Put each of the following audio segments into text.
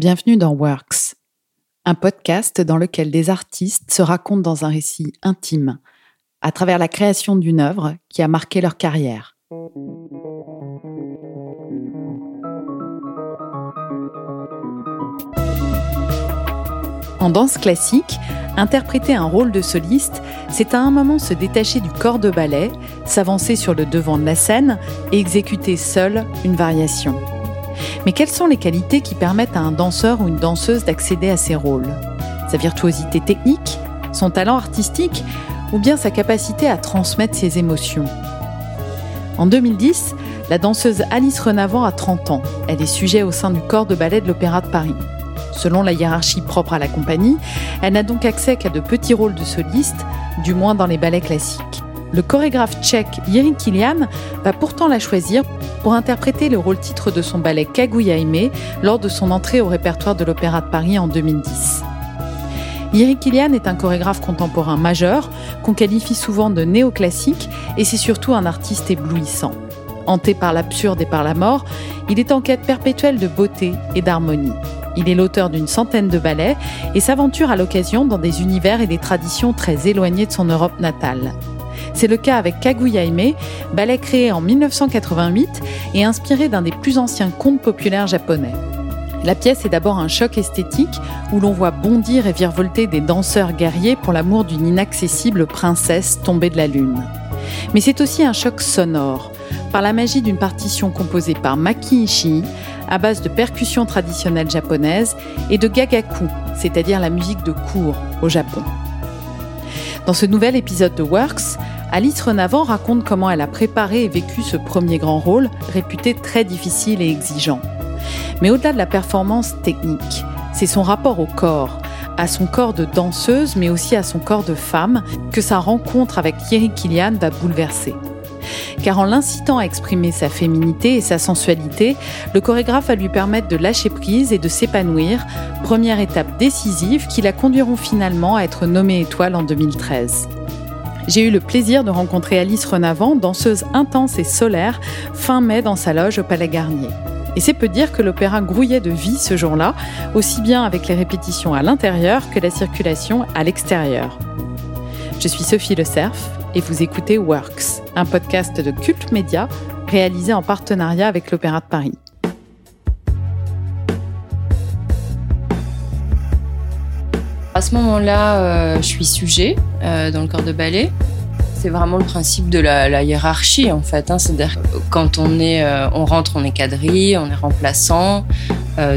Bienvenue dans Works, un podcast dans lequel des artistes se racontent dans un récit intime, à travers la création d'une œuvre qui a marqué leur carrière. En danse classique, interpréter un rôle de soliste, c'est à un moment se détacher du corps de ballet, s'avancer sur le devant de la scène et exécuter seul une variation. Mais quelles sont les qualités qui permettent à un danseur ou une danseuse d'accéder à ces rôles? Sa virtuosité technique Son talent artistique Ou bien sa capacité à transmettre ses émotions? En 2010, la danseuse Alice Renavant a 30 ans. Elle est sujet au sein du corps de ballet de l'Opéra de Paris. Selon la hiérarchie propre à la compagnie, elle n'a donc accès qu'à de petits rôles de soliste, du moins dans les ballets classiques. Le chorégraphe tchèque Jiří Kilian va pourtant la choisir pour interpréter le rôle titre de son ballet Kaguya Aimé lors de son entrée au répertoire de l'Opéra de Paris en 2010. Jiří Kilian est un chorégraphe contemporain majeur qu'on qualifie souvent de néoclassique et c'est surtout un artiste éblouissant. Hanté par l'absurde et par la mort, il est en quête perpétuelle de beauté et d'harmonie. Il est l'auteur d'une centaine de ballets et s'aventure à l'occasion dans des univers et des traditions très éloignés de son Europe natale. C'est le cas avec Kaguya Hime, ballet créé en 1988 et inspiré d'un des plus anciens contes populaires japonais. La pièce est d'abord un choc esthétique où l'on voit bondir et virevolter des danseurs guerriers pour l'amour d'une inaccessible princesse tombée de la lune. Mais c'est aussi un choc sonore, par la magie d'une partition composée par Maki Ishii, à base de percussions traditionnelles japonaises et de gagaku, c'est-à-dire la musique de cour au Japon. Dans ce nouvel épisode de Works, Alice Renavant raconte comment elle a préparé et vécu ce premier grand rôle, réputé très difficile et exigeant. Mais au-delà de la performance technique, c'est son rapport au corps, à son corps de danseuse, mais aussi à son corps de femme, que sa rencontre avec Thierry Kilian va bouleverser. Car en l'incitant à exprimer sa féminité et sa sensualité, le chorégraphe va lui permettre de lâcher prise et de s'épanouir, première étape décisive qui la conduiront finalement à être nommée étoile en 2013. J'ai eu le plaisir de rencontrer Alice Renavant, danseuse intense et solaire, fin mai dans sa loge au Palais Garnier. Et c'est peu dire que l'opéra grouillait de vie ce jour-là, aussi bien avec les répétitions à l'intérieur que la circulation à l'extérieur. Je suis Sophie Le Cerf et vous écoutez Works, un podcast de Culte Média réalisé en partenariat avec l'Opéra de Paris. À ce moment-là, euh, je suis sujet euh, dans le corps de ballet. C'est vraiment le principe de la, hiérarchie en fait. Hein. C'est-à-dire quand on est, euh, on rentre, on est quadrille, on est remplaçant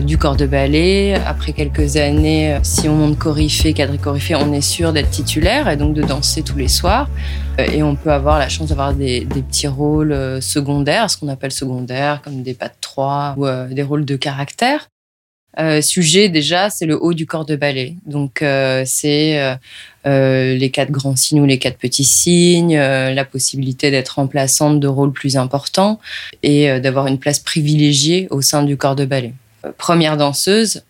du corps de ballet. Après quelques années, si on monte coryphée, quadrille coryphée, on est sûr d'être titulaire et donc de danser tous les soirs. et on peut avoir la chance d'avoir des, des, petits rôles secondaires, ce qu'on appelle secondaires, comme des pas de trois ou des rôles de caractère. Euh, sujet déjà, c'est le haut du corps de ballet. Donc euh, c'est euh, les quatre grands signes ou les quatre petits signes, la possibilité d'être remplaçante de rôles plus importants et d'avoir une place privilégiée au sein du corps de ballet. Première danseuse,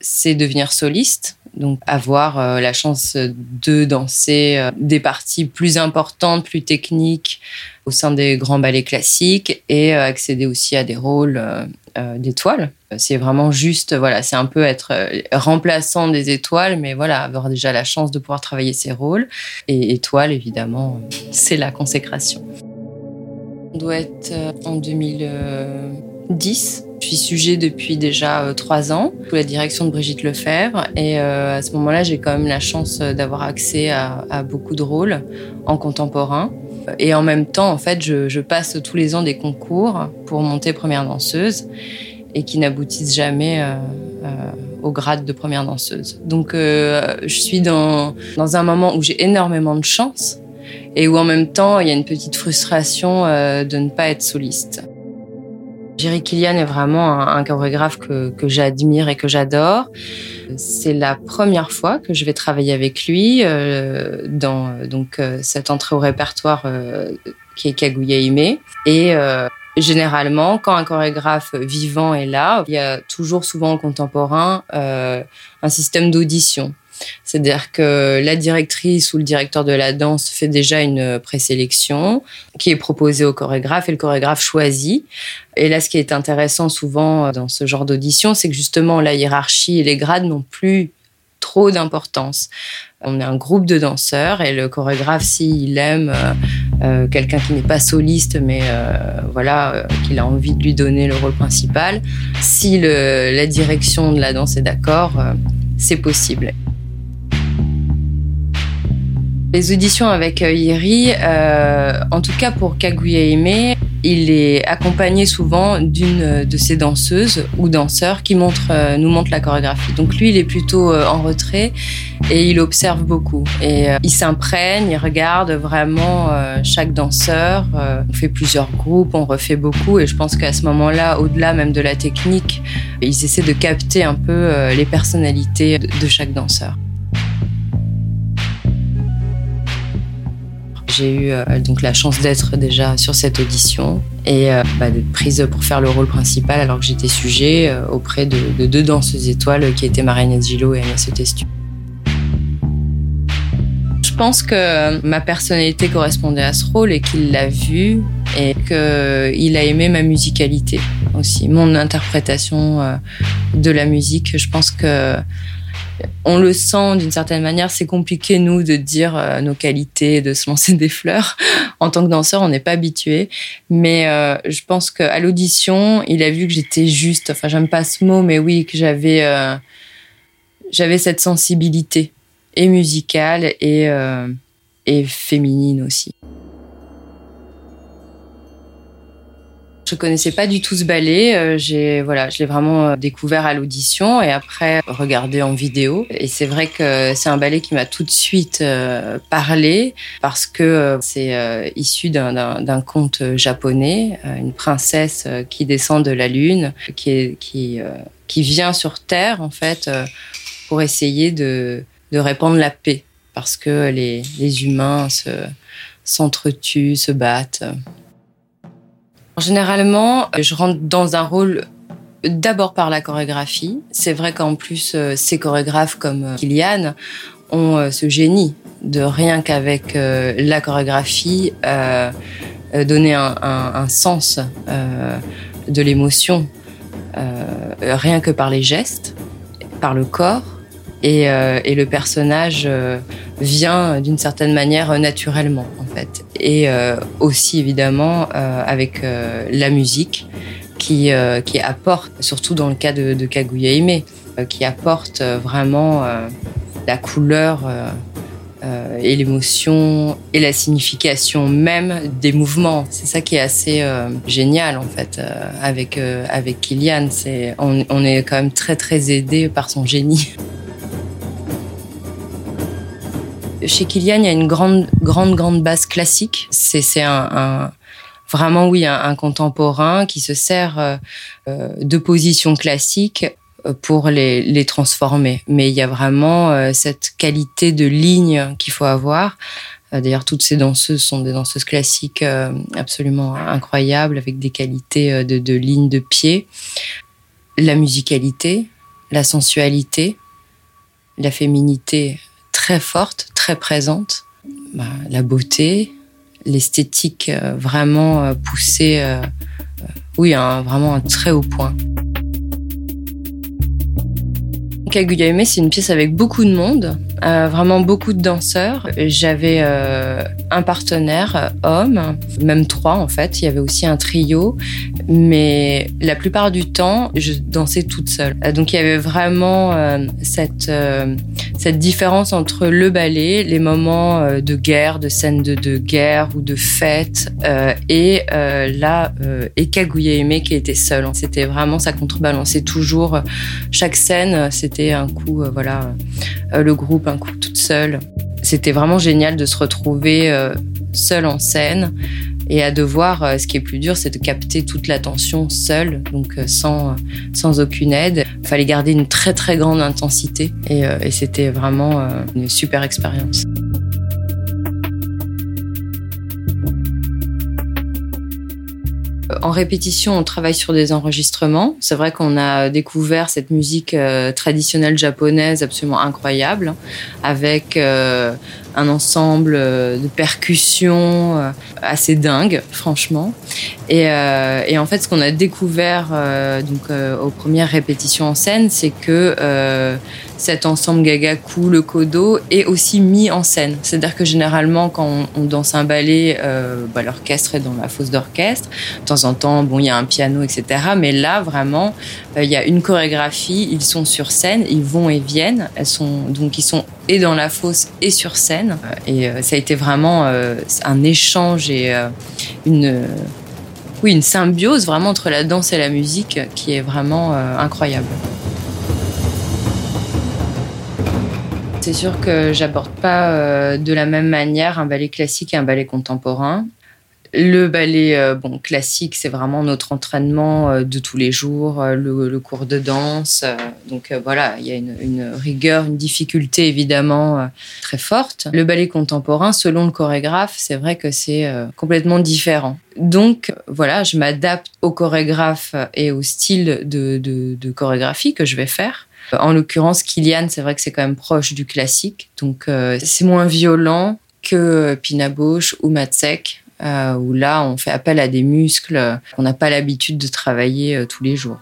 c'est devenir soliste. Donc avoir la chance de danser des parties plus importantes, plus techniques au sein des grands ballets classiques et accéder aussi à des rôles d'étoiles c'est vraiment juste, voilà, c'est un peu être euh, remplaçant des étoiles, mais voilà, avoir déjà la chance de pouvoir travailler ses rôles. Et étoile, évidemment, c'est la consécration. On doit être euh, en 2010. Je suis sujet depuis déjà euh, trois ans sous la direction de Brigitte Lefebvre et à ce moment-là, j'ai quand même la chance d'avoir accès à, beaucoup de rôles en contemporain. Et en même temps, en fait, je passe tous les ans des concours pour monter première danseuse et qui n'aboutissent jamais euh, euh, au grade de première danseuse. Donc euh, je suis dans, dans un moment où j'ai énormément de chance et où en même temps il y a une petite frustration de ne pas être soliste. Jerry Killian est vraiment un, chorégraphe que, que j'admire et que j'adore. C'est la première fois que je vais travailler avec lui euh, dans donc cette entrée au répertoire qui est Kaguya. Et Généralement, quand un chorégraphe vivant est là, il y a toujours souvent en contemporain euh, un système d'audition. C'est-à-dire que la directrice ou le directeur de la danse fait déjà une présélection qui est proposée au chorégraphe et le chorégraphe choisit. Et là, ce qui est intéressant souvent dans ce genre d'audition, c'est que justement la hiérarchie et les grades n'ont plus trop d'importance. On est un groupe de danseurs et le chorégraphe, s'il aime euh, euh, quelqu'un qui n'est pas soliste, mais euh, voilà, qu'il a envie de lui donner le rôle principal, si la direction de la danse est d'accord, c'est possible. Les auditions avec Yeri, en tout cas pour Kaguya Aimé, il est accompagné souvent d'une de ces danseuses ou danseurs qui euh, nous montrent la chorégraphie. Donc lui, il est plutôt euh, en retrait et il observe beaucoup. Et euh, il s'imprègne, il regarde vraiment chaque danseur. on fait plusieurs groupes, on refait beaucoup. Et je pense qu'à ce moment-là, au-delà même de la technique, ils essaient de capter un peu les personnalités de chaque danseur. J'ai eu euh, donc la chance d'être déjà sur cette audition et euh, bah, d'être prise pour faire le rôle principal alors que j'étais sujet euh, auprès de, deux danseuses étoiles qui étaient Marinette Gillot et Agnès Testu. Je pense que ma personnalité correspondait à ce rôle et qu'il l'a vu et qu'il a aimé ma musicalité aussi, mon interprétation de la musique. Je pense que on le sent d'une certaine manière. C'est compliqué, nous, de dire euh, nos qualités, de se lancer des fleurs. En tant que danseur, on n'est pas habitué. Mais euh, je pense qu'à l'audition, il a vu que j'étais juste. Enfin, j'aime pas ce mot, mais oui, que j'avais, euh, j'avais cette sensibilité et musicale et, et féminine aussi. Je connaissais pas du tout ce ballet. Euh, j'ai voilà, je l'ai vraiment euh, découvert à l'audition et après regardé en vidéo. Et c'est vrai que c'est un ballet qui m'a tout de suite euh, parlé parce que c'est issu d'un conte japonais, une princesse qui descend de la lune, qui est, qui qui vient sur Terre en fait pour essayer de de répandre la paix parce que les les humains se s'entretuent, se battent. Généralement, je rentre dans un rôle d'abord par la chorégraphie. C'est vrai qu'en plus, euh, ces chorégraphes comme euh, Kylian ont euh, ce génie de rien qu'avec la chorégraphie donner un, sens de l'émotion, rien que par les gestes, par le corps. Et, et le personnage vient d'une certaine manière naturellement en fait et euh, aussi évidemment euh, avec euh, la musique qui qui apporte surtout dans le cas de, de Kaguya qui apporte vraiment la couleur et l'émotion et la signification même des mouvements. C'est ça qui est assez génial en fait avec avec Kylian. C'est on, on, est quand même très très aidé par son génie. Chez Kylian, il y a une grande, grande, grande base classique. C'est un, vraiment, oui, un, contemporain qui se sert euh, euh, de positions classiques euh, pour les, transformer. Mais il y a vraiment cette qualité de ligne qu'il faut avoir. D'ailleurs, toutes ces danseuses sont des danseuses classiques absolument incroyables, avec des qualités de ligne de pied. La musicalité, la sensualité, la féminité très forte, très présente. Bah, la beauté, l'esthétique euh, vraiment euh, poussée, euh, oui, vraiment un très haut point. Kaguya c'est une pièce avec beaucoup de monde, vraiment beaucoup de danseurs. J'avais un partenaire homme, même trois en fait. Il y avait aussi un trio, mais la plupart du temps, je dansais toute seule. Donc il y avait vraiment cette différence entre le ballet, les moments euh, de guerre, de scènes de, guerre ou de fête, euh, et euh, là, et Kaguya qui était seul. C'était vraiment, ça contrebalançait toujours. Chaque scène, c'était un coup, voilà, le groupe, coup toute seule. C'était vraiment génial de se retrouver seul en scène et à devoir, euh, ce qui est plus dur, c'est de capter toute l'attention seule, donc euh, sans, sans aucune aide. Il fallait garder une très très grande intensité euh, et c'était vraiment une super expérience. En répétition, on travaille sur des enregistrements. C'est vrai qu'on a découvert cette musique traditionnelle japonaise absolument incroyable, avec un ensemble euh, de percussions euh, assez dingue, franchement. Et, euh, et, en fait, ce qu'on a découvert donc aux premières répétitions en scène, c'est que cet ensemble Gagaku, le Kodo, est aussi mis en scène. C'est-à-dire que généralement, quand on, danse un ballet, bah, l'orchestre est dans la fosse d'orchestre. De temps en temps, bon, il y a un piano, etc. Mais là, vraiment, il y a une chorégraphie. Ils sont sur scène, ils vont et viennent. Elles sont donc ils sont et dans la fosse et sur scène. Et euh, ça a été vraiment euh, un échange et euh, une, oui, une symbiose vraiment entre la danse et la musique qui est vraiment incroyable. C'est sûr que j'aborde pas de la même manière un ballet classique et un ballet contemporain. Le ballet euh, bon classique, c'est vraiment notre entraînement euh, de tous les jours, euh, le, cours de danse. donc voilà, il y a une, rigueur, une difficulté évidemment très forte. Le ballet contemporain, selon le chorégraphe, c'est vrai que c'est complètement différent. Donc voilà, je m'adapte au chorégraphe et au style de, chorégraphie que je vais faire. En l'occurrence, Kilian, c'est vrai que c'est quand même proche du classique, donc c'est moins violent que Pina Bausch ou Matsek euh, où là, on fait appel à des muscles qu'on n'a pas l'habitude de travailler euh, tous les jours.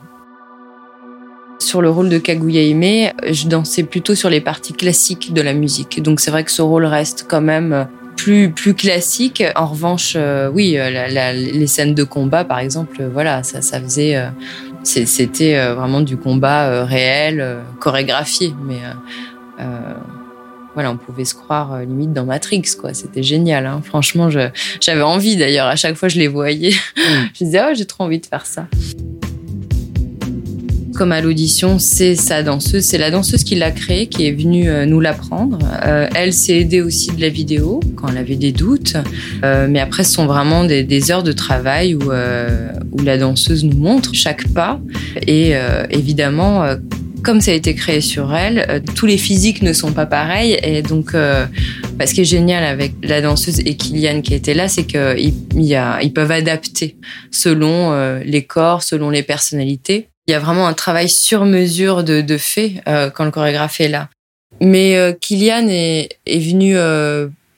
Sur le rôle de Kaguya Hime, je dansais plutôt sur les parties classiques de la musique. Donc c'est vrai que ce rôle reste quand même plus plus classique. En revanche, euh, oui, les scènes de combat, par exemple, voilà, ça faisait, c'était vraiment du combat réel, chorégraphié, mais voilà, on pouvait se croire euh, limite dans Matrix, quoi. C'était génial, hein. franchement. J'avais envie d'ailleurs. À chaque fois, je les voyais. Mm. je disais, oh, j'ai trop envie de faire ça. Comme à l'audition, c'est sa danseuse, c'est la danseuse qui l'a créée, qui est venue euh, nous l'apprendre. Euh, elle s'est aidée aussi de la vidéo quand elle avait des doutes, mais après, ce sont vraiment des, heures de travail où, où la danseuse nous montre chaque pas et évidemment comme ça a été créé sur elle, euh, tous les physiques ne sont pas pareils. Et donc, euh, bah, ce qui est génial avec la danseuse et Kylian qui était là, c'est qu'ils ils peuvent adapter selon euh, les corps, selon les personnalités. Il y a vraiment un travail sur mesure de, de fait quand le chorégraphe est là. Mais Kylian est, est venu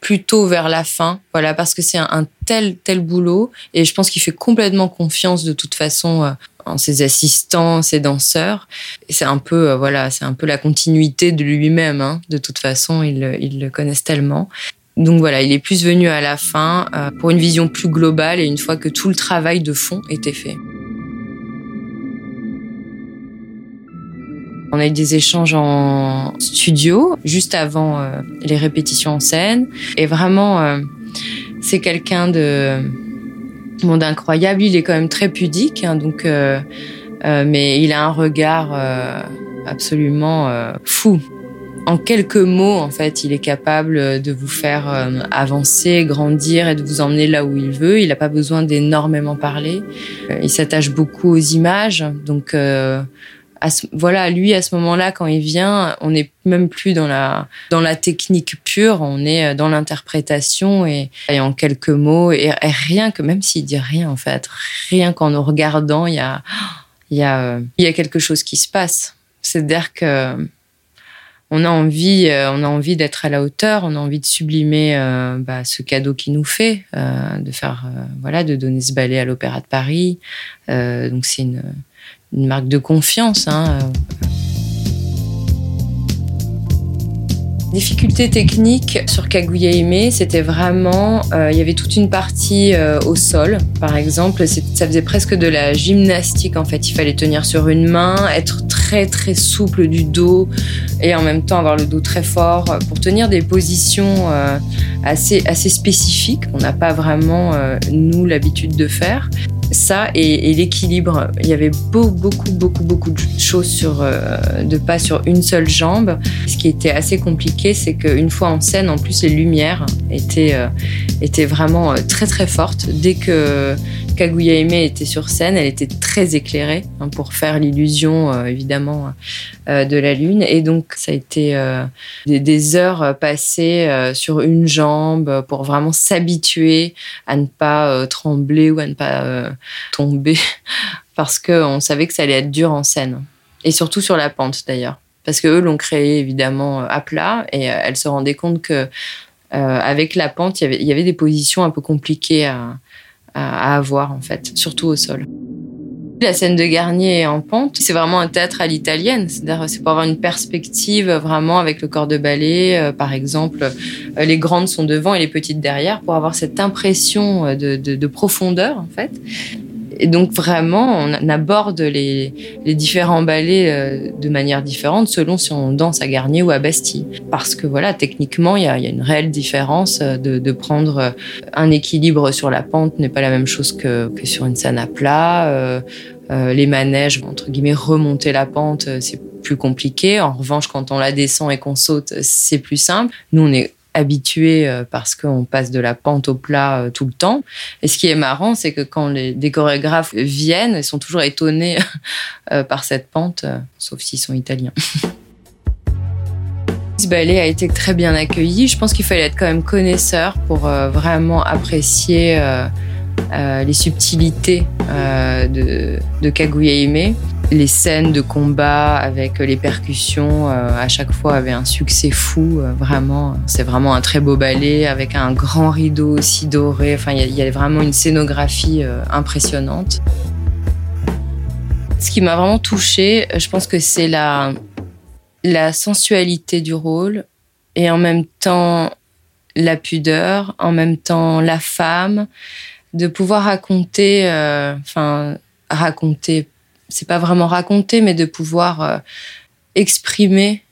plutôt vers la fin, voilà, parce que c'est un, tel tel boulot et je pense qu'il fait complètement confiance de toute façon ses assistants, ses danseurs. C'est un peu, euh, voilà, c'est un peu la continuité de lui-même. Hein. De toute façon, ils, le connaissent tellement. Donc voilà, il est plus venu à la fin euh, pour une vision plus globale et une fois que tout le travail de fond était fait. On a eu des échanges en studio juste avant euh, les répétitions en scène et vraiment c'est quelqu'un de monde incroyable. Il est quand même très pudique, hein, donc, euh, euh, mais il a un regard euh, absolument fou. En quelques mots, en fait, il est capable de vous faire avancer, grandir et de vous emmener là où il veut. Il n'a pas besoin d'énormément parler. il s'attache beaucoup aux images, donc voilà, lui à ce moment-là, quand il vient, on n'est même plus dans la dans la technique pure, on est euh, dans l'interprétation et, en quelques mots et, rien que même s'il dit rien en fait, rien qu'en nous regardant, il y a il y a il y a quelque chose qui se passe. C'est-à-dire que on a envie, euh, on a envie d'être à la hauteur, on a envie de sublimer euh, bah, ce cadeau qu'il nous fait, de faire, voilà, de donner ce ballet à l'Opéra de Paris. donc c'est une, une marque de confiance. Hein. Difficulté technique sur Kaguya Hime, c'était vraiment, euh, il y avait toute une partie euh, au sol, par exemple, ça faisait presque de la gymnastique en fait. Il fallait tenir sur une main, être très très souple du dos et en même temps avoir le dos très fort pour tenir des positions euh, assez assez spécifiques. On n'a pas vraiment nous l'habitude de faire ça et, l'équilibre. Il y avait beaucoup, beaucoup, beaucoup, beaucoup de choses sur, euh, de pas sur une seule jambe. Ce qui était assez compliqué, c'est qu'une fois en scène, en plus, les lumières étaient, euh, étaient vraiment euh, très, très fortes. Dès que, Kaguya Aime était sur scène, elle était très éclairée hein, pour faire l'illusion euh, évidemment euh, de la lune. Et donc ça a été euh, des, heures passées sur une jambe pour vraiment s'habituer à ne pas trembler ou à ne pas tomber parce qu'on savait que ça allait être dur en scène. Et surtout sur la pente d'ailleurs. Parce qu'eux l'ont créé évidemment à plat et elle se rendait compte que avec la pente, il y avait des positions un peu compliquées à, à, avoir en fait, surtout au sol. La scène de Garnier en pente. C'est vraiment un théâtre à l'italienne. C'est-à-dire, c'est pour avoir une perspective vraiment avec le corps de ballet. Euh, par exemple, euh, les grandes sont devant et les petites derrière pour avoir cette impression euh, de profondeur, en fait. Et donc vraiment, on aborde les, différents ballets euh, de manière différente selon si on danse à Garnier ou à Bastille. Parce que voilà, techniquement, il y a, une réelle différence euh, de, prendre euh, un équilibre sur la pente n'est pas la même chose que, sur une scène à plat. les manèges, entre guillemets, remonter la pente, c'est plus compliqué. En revanche, quand on la descend et qu'on saute, c'est plus simple. Nous, on est habitué euh, parce qu'on passe de la pente au plat euh, tout le temps. Et ce qui est marrant, c'est que quand les, des chorégraphes viennent, ils sont toujours étonnés euh, par cette pente, sauf s'ils sont italiens. Ce ballet a été très bien accueilli. Je pense qu'il fallait être quand même connaisseur pour vraiment apprécier les subtilités de, de les scènes de combat avec les percussions euh, à chaque fois avaient un succès fou. Euh, vraiment, c'est vraiment un très beau ballet avec un grand rideau aussi doré. Enfin, il y, a vraiment une scénographie euh, impressionnante. Ce qui m'a vraiment touchée, je pense que c'est la, la sensualité du rôle et en même temps la pudeur, en même temps la femme, de pouvoir raconter, enfin raconter c'est pas vraiment raconter, mais de pouvoir euh, exprimer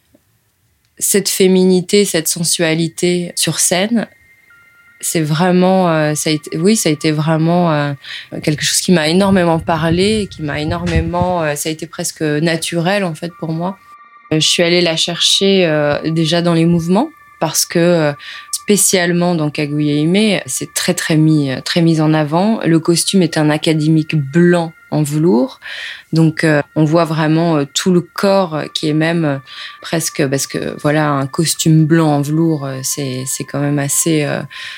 cette féminité, cette sensualité sur scène. C'est vraiment, euh, ça a été, oui, ça a été vraiment euh, quelque chose qui m'a énormément parlé, qui m'a énormément, ça a été presque naturel en fait pour moi. Je suis allée la chercher déjà dans les mouvements parce que spécialement dans Kaguya c'est très très mis très mis en avant. Le costume est un académique blanc en velours. Donc euh, on voit vraiment euh, tout le corps qui est même euh, presque parce que voilà un costume blanc en velours c'est c'est quand même assez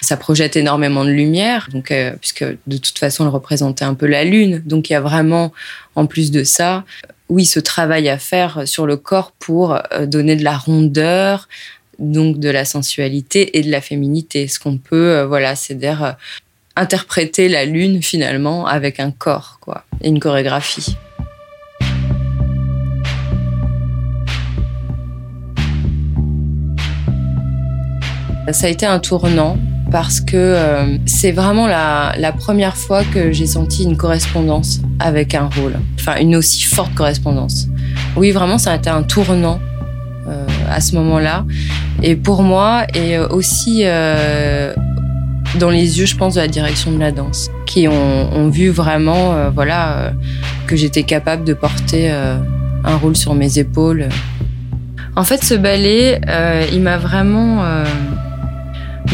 ça projette énormément de lumière donc puisque de toute façon elle représentait un peu la lune donc il y a vraiment en plus de ça oui ce travail à faire sur le corps pour donner de la rondeur donc de la sensualité et de la féminité ce qu'on peut voilà c'est dire interpréter la lune finalement avec un corps quoi et une chorégraphie? Ça a été un tournant parce que euh, c'est vraiment la, la, première fois que j'ai senti une correspondance avec un rôle, enfin une aussi forte correspondance. Oui, vraiment, ça a été un tournant euh, à ce moment-là. Et pour moi, et aussi euh, dans les yeux, je pense, de la direction de la danse, qui ont, vu vraiment, euh, voilà, euh, que j'étais capable de porter euh, un rôle sur mes épaules. En fait, ce ballet, il m'a vraiment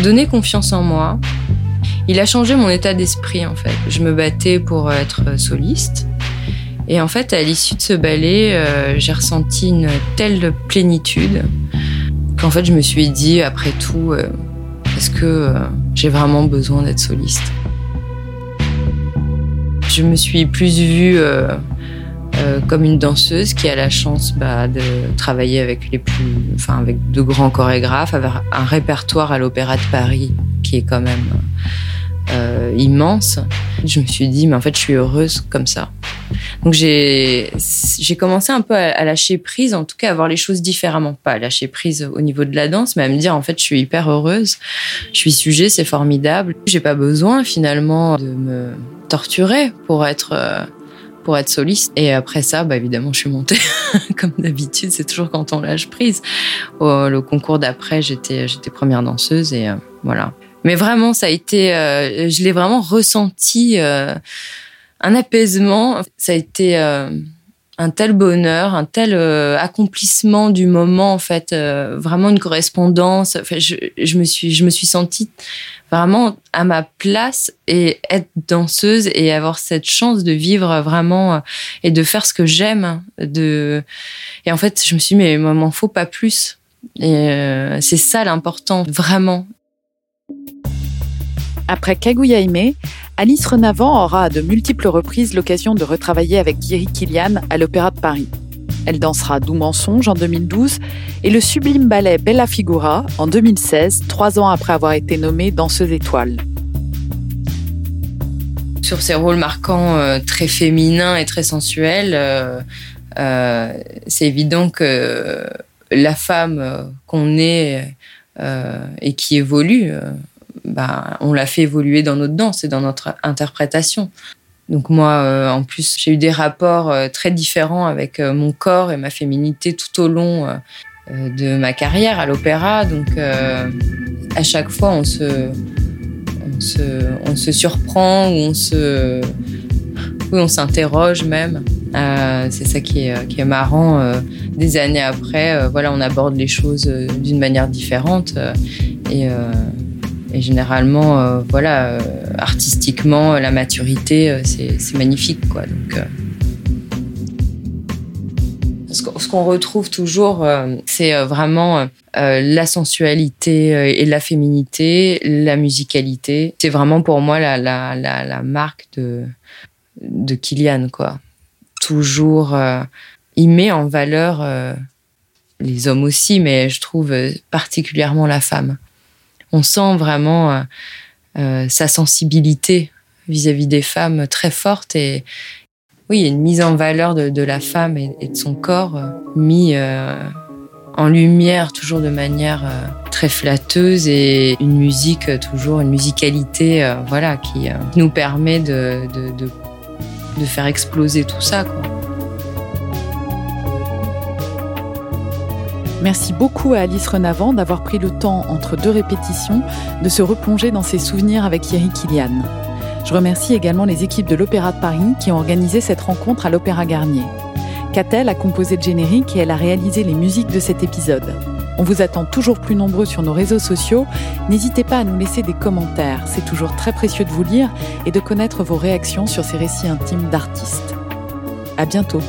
donné confiance en moi. Il a changé mon état d'esprit, en fait. Je me battais pour être soliste. Et en fait, à l'issue de ce ballet, j'ai ressenti une telle plénitude qu'en fait, je me suis dit, après tout, est-ce que euh, j'ai vraiment besoin d'être soliste? Je me suis plus vue euh, euh, comme une danseuse qui a la chance bah, de travailler avec les plus, enfin avec de grands chorégraphes, avec un répertoire à l'Opéra de Paris qui est quand même euh, immense. Je me suis dit, mais en fait, je suis heureuse comme ça. Donc j'ai j'ai commencé un peu à, lâcher prise, en tout cas à voir les choses différemment, pas à lâcher prise au niveau de la danse, mais à me dire en fait, je suis hyper heureuse. Je suis sujet, c'est formidable. J'ai pas besoin finalement de me torturer pour être euh, pour être soliste. Et après ça, bah évidemment, je suis montée. Comme d'habitude, c'est toujours quand on lâche prise. Au, le concours d'après, j'étais j'étais première danseuse et euh, voilà. Mais vraiment, ça a été, euh, je l'ai vraiment ressenti, euh, un apaisement. Ça a été euh, un tel bonheur, un tel accomplissement du moment en fait, vraiment une correspondance. Enfin, je, je, me suis je me suis sentie vraiment à ma place et être danseuse et avoir cette chance de vivre vraiment euh, et de faire ce que j'aime. De et en fait, je me suis dit, mais m'en faut pas plus. Et euh, c'est ça l'important, vraiment. Après Kaguya Aimé, Alice Renavant aura à de multiples reprises l'occasion de retravailler avec Thierry Kilian à l'Opéra de Paris. Elle dansera Doux Mensonge en 2012 et le sublime ballet Bella Figura en 2016, trois ans après avoir été nommée danseuse étoile. Sur ces rôles marquants euh, très féminins et très sensuels, euh, euh, c'est évident que la femme qu'on est et qui évolue, bah, on l'a fait évoluer dans notre danse et dans notre interprétation. Donc moi, euh, en plus, j'ai eu des rapports euh, très différents avec euh, mon corps et ma féminité tout au long de ma carrière à l'opéra. Donc à chaque fois, on se, surprend ou on se, on s'interroge même. c'est ça qui est, qui est marrant. des années après, voilà, on aborde les choses d'une manière différente et et généralement, euh, voilà, euh, artistiquement, la maturité, euh, c'est magnifique, quoi. Donc, ce qu'on retrouve toujours, c'est vraiment la sensualité et la féminité, la musicalité. C'est vraiment pour moi la, marque de, de Kylian, quoi. Toujours, il met en valeur les hommes aussi, mais je trouve particulièrement la femme on sent vraiment euh, euh, sa sensibilité vis-à-vis des femmes très forte et oui, il y a une mise en valeur de, la femme et, de son corps euh, mis en lumière toujours de manière très flatteuse et une musique toujours une musicalité voilà qui nous permet de, de, faire exploser tout ça. Merci beaucoup à Alice Renavant d'avoir pris le temps, entre deux répétitions, de se replonger dans ses souvenirs avec Thierry Kilian. Je remercie également les équipes de l'Opéra de Paris qui ont organisé cette rencontre à l'Opéra Garnier. Catel a composé le générique et elle a réalisé les musiques de cet épisode. On vous attend toujours plus nombreux sur nos réseaux sociaux. N'hésitez pas à nous laisser des commentaires. C'est toujours très précieux de vous lire et de connaître vos réactions sur ces récits intimes d'artistes. À bientôt.